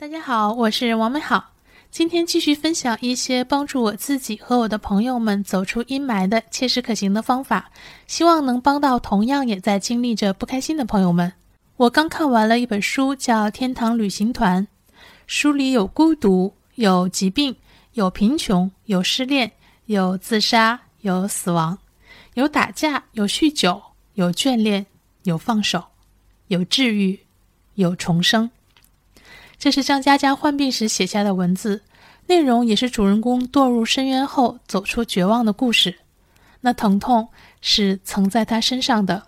大家好，我是王美好。今天继续分享一些帮助我自己和我的朋友们走出阴霾的切实可行的方法，希望能帮到同样也在经历着不开心的朋友们。我刚看完了一本书，叫《天堂旅行团》，书里有孤独，有疾病，有贫穷，有失恋，有自杀，有死亡，有打架，有酗酒，有眷恋，有放手，有治愈，有重生。这是张嘉佳患病时写下的文字，内容也是主人公堕入深渊后走出绝望的故事。那疼痛是曾在他身上的。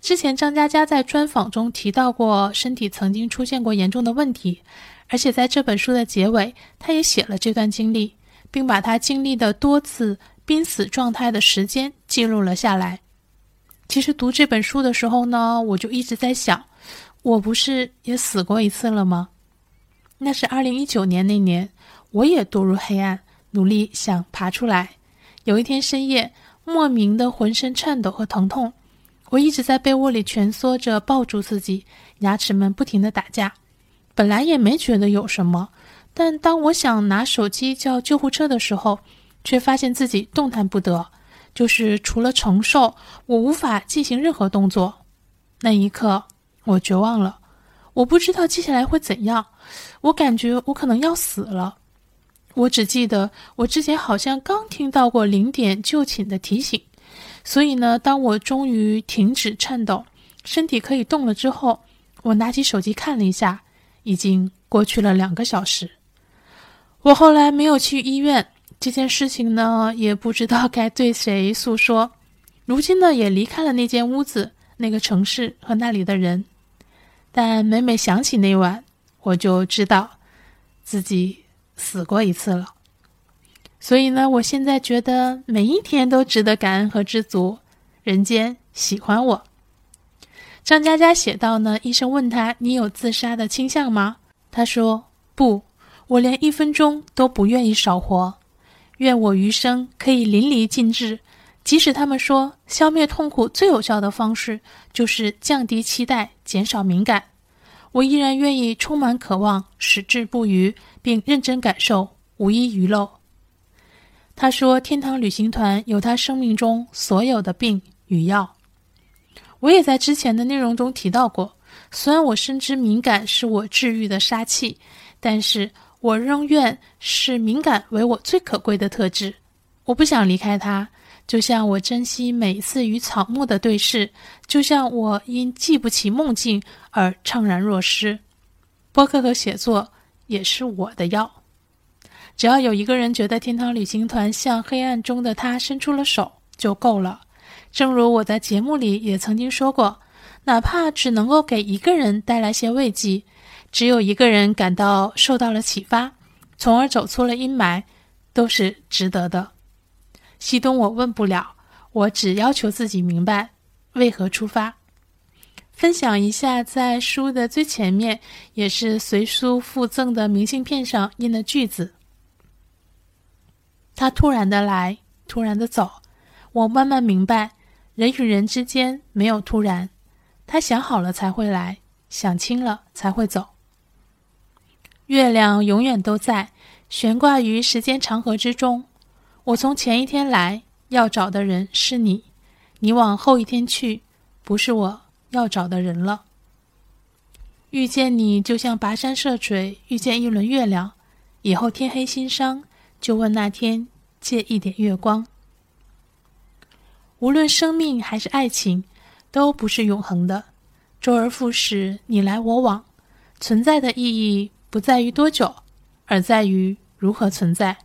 之前张嘉佳在专访中提到过，身体曾经出现过严重的问题，而且在这本书的结尾，他也写了这段经历，并把他经历的多次濒死状态的时间记录了下来。其实读这本书的时候呢，我就一直在想。我不是也死过一次了吗？那是二零一九年那年，我也堕入黑暗，努力想爬出来。有一天深夜，莫名的浑身颤抖和疼痛，我一直在被窝里蜷缩着抱住自己，牙齿们不停的打架。本来也没觉得有什么，但当我想拿手机叫救护车的时候，却发现自己动弹不得，就是除了承受，我无法进行任何动作。那一刻。我绝望了，我不知道接下来会怎样，我感觉我可能要死了。我只记得我之前好像刚听到过零点就寝的提醒，所以呢，当我终于停止颤抖，身体可以动了之后，我拿起手机看了一下，已经过去了两个小时。我后来没有去医院，这件事情呢，也不知道该对谁诉说。如今呢，也离开了那间屋子、那个城市和那里的人。但每每想起那晚，我就知道自己死过一次了。所以呢，我现在觉得每一天都值得感恩和知足。人间喜欢我。张嘉佳写道呢，医生问他：“你有自杀的倾向吗？”他说：“不，我连一分钟都不愿意少活。愿我余生可以淋漓尽致。”即使他们说消灭痛苦最有效的方式就是降低期待、减少敏感，我依然愿意充满渴望、矢志不渝，并认真感受，无一遗漏。他说：“天堂旅行团有他生命中所有的病与药。”我也在之前的内容中提到过，虽然我深知敏感是我治愈的杀器，但是我仍愿视敏感为我最可贵的特质。我不想离开它。就像我珍惜每一次与草木的对视，就像我因记不起梦境而怅然若失。播客和写作也是我的药。只要有一个人觉得天堂旅行团向黑暗中的他伸出了手，就够了。正如我在节目里也曾经说过，哪怕只能够给一个人带来些慰藉，只有一个人感到受到了启发，从而走出了阴霾，都是值得的。西东，我问不了，我只要求自己明白为何出发。分享一下，在书的最前面，也是随书附赠的明信片上印的句子：他突然的来，突然的走。我慢慢明白，人与人之间没有突然，他想好了才会来，想清了才会走。月亮永远都在，悬挂于时间长河之中。我从前一天来，要找的人是你；你往后一天去，不是我要找的人了。遇见你，就像跋山涉水遇见一轮月亮。以后天黑心伤，就问那天借一点月光。无论生命还是爱情，都不是永恒的，周而复始，你来我往。存在的意义不在于多久，而在于如何存在。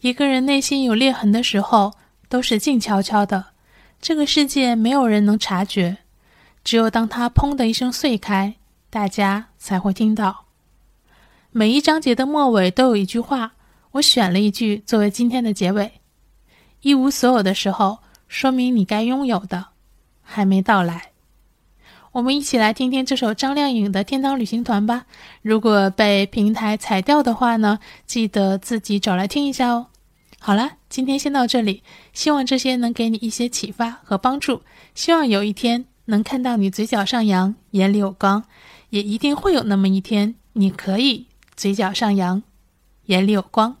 一个人内心有裂痕的时候，都是静悄悄的，这个世界没有人能察觉。只有当它砰的一声碎开，大家才会听到。每一章节的末尾都有一句话，我选了一句作为今天的结尾：一无所有的时候，说明你该拥有的还没到来。我们一起来听听这首张靓颖的《天堂旅行团》吧。如果被平台裁掉的话呢，记得自己找来听一下哦。好了，今天先到这里，希望这些能给你一些启发和帮助。希望有一天能看到你嘴角上扬，眼里有光，也一定会有那么一天，你可以嘴角上扬，眼里有光。